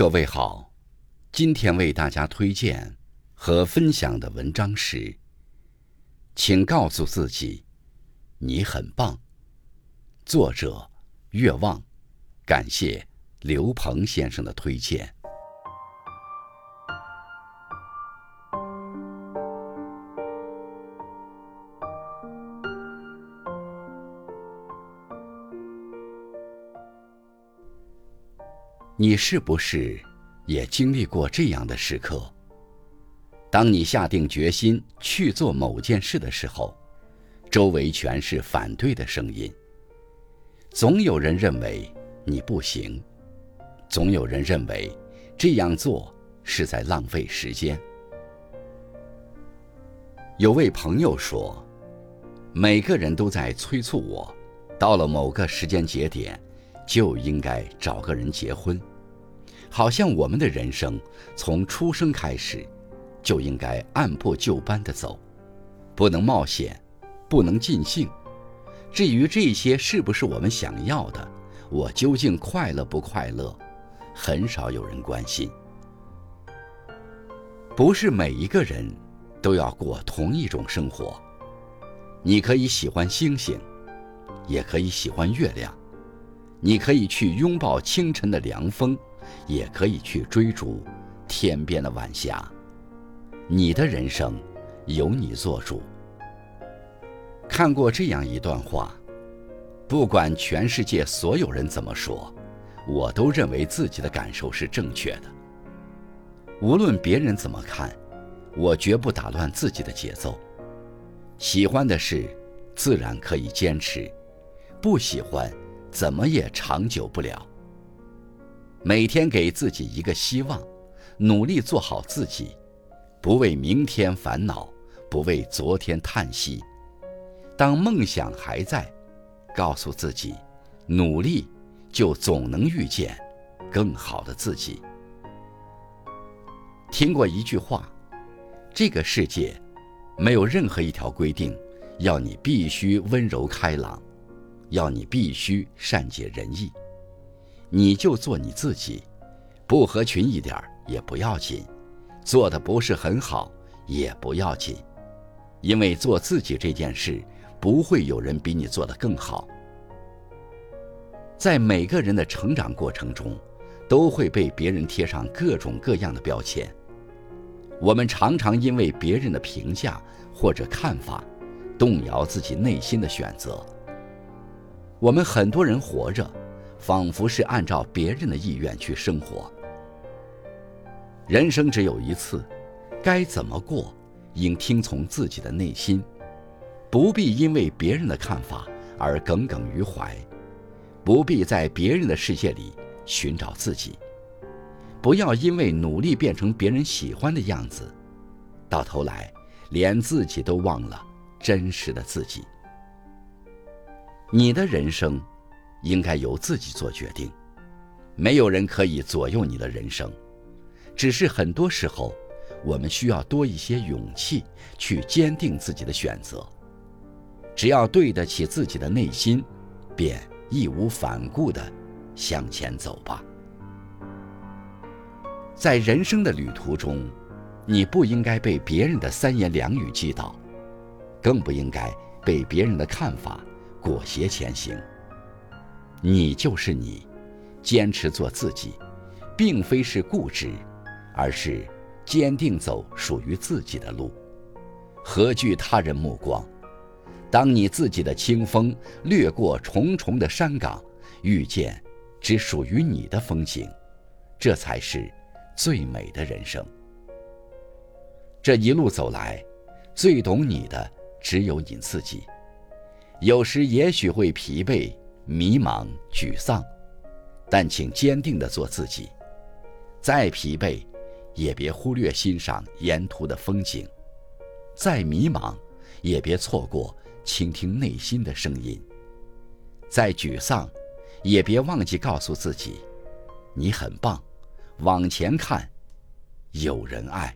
各位好，今天为大家推荐和分享的文章是：请告诉自己，你很棒。作者：月望，感谢刘鹏先生的推荐。你是不是也经历过这样的时刻？当你下定决心去做某件事的时候，周围全是反对的声音。总有人认为你不行，总有人认为这样做是在浪费时间。有位朋友说：“每个人都在催促我，到了某个时间节点，就应该找个人结婚。”好像我们的人生从出生开始，就应该按部就班的走，不能冒险，不能尽兴。至于这些是不是我们想要的，我究竟快乐不快乐，很少有人关心。不是每一个人都要过同一种生活。你可以喜欢星星，也可以喜欢月亮，你可以去拥抱清晨的凉风。也可以去追逐天边的晚霞。你的人生由你做主。看过这样一段话：不管全世界所有人怎么说，我都认为自己的感受是正确的。无论别人怎么看，我绝不打乱自己的节奏。喜欢的事，自然可以坚持；不喜欢，怎么也长久不了。每天给自己一个希望，努力做好自己，不为明天烦恼，不为昨天叹息。当梦想还在，告诉自己，努力就总能遇见更好的自己。听过一句话：这个世界没有任何一条规定要你必须温柔开朗，要你必须善解人意。你就做你自己，不合群一点也不要紧，做的不是很好也不要紧，因为做自己这件事，不会有人比你做的更好。在每个人的成长过程中，都会被别人贴上各种各样的标签，我们常常因为别人的评价或者看法，动摇自己内心的选择。我们很多人活着。仿佛是按照别人的意愿去生活。人生只有一次，该怎么过，应听从自己的内心，不必因为别人的看法而耿耿于怀，不必在别人的世界里寻找自己，不要因为努力变成别人喜欢的样子，到头来连自己都忘了真实的自己。你的人生。应该由自己做决定，没有人可以左右你的人生，只是很多时候，我们需要多一些勇气去坚定自己的选择。只要对得起自己的内心，便义无反顾地向前走吧。在人生的旅途中，你不应该被别人的三言两语击倒，更不应该被别人的看法裹挟前行。你就是你，坚持做自己，并非是固执，而是坚定走属于自己的路。何惧他人目光？当你自己的清风掠过重重的山岗，遇见只属于你的风景，这才是最美的人生。这一路走来，最懂你的只有你自己。有时也许会疲惫。迷茫、沮丧，但请坚定地做自己。再疲惫，也别忽略欣赏沿途的风景；再迷茫，也别错过倾听内心的声音；再沮丧，也别忘记告诉自己：你很棒，往前看，有人爱。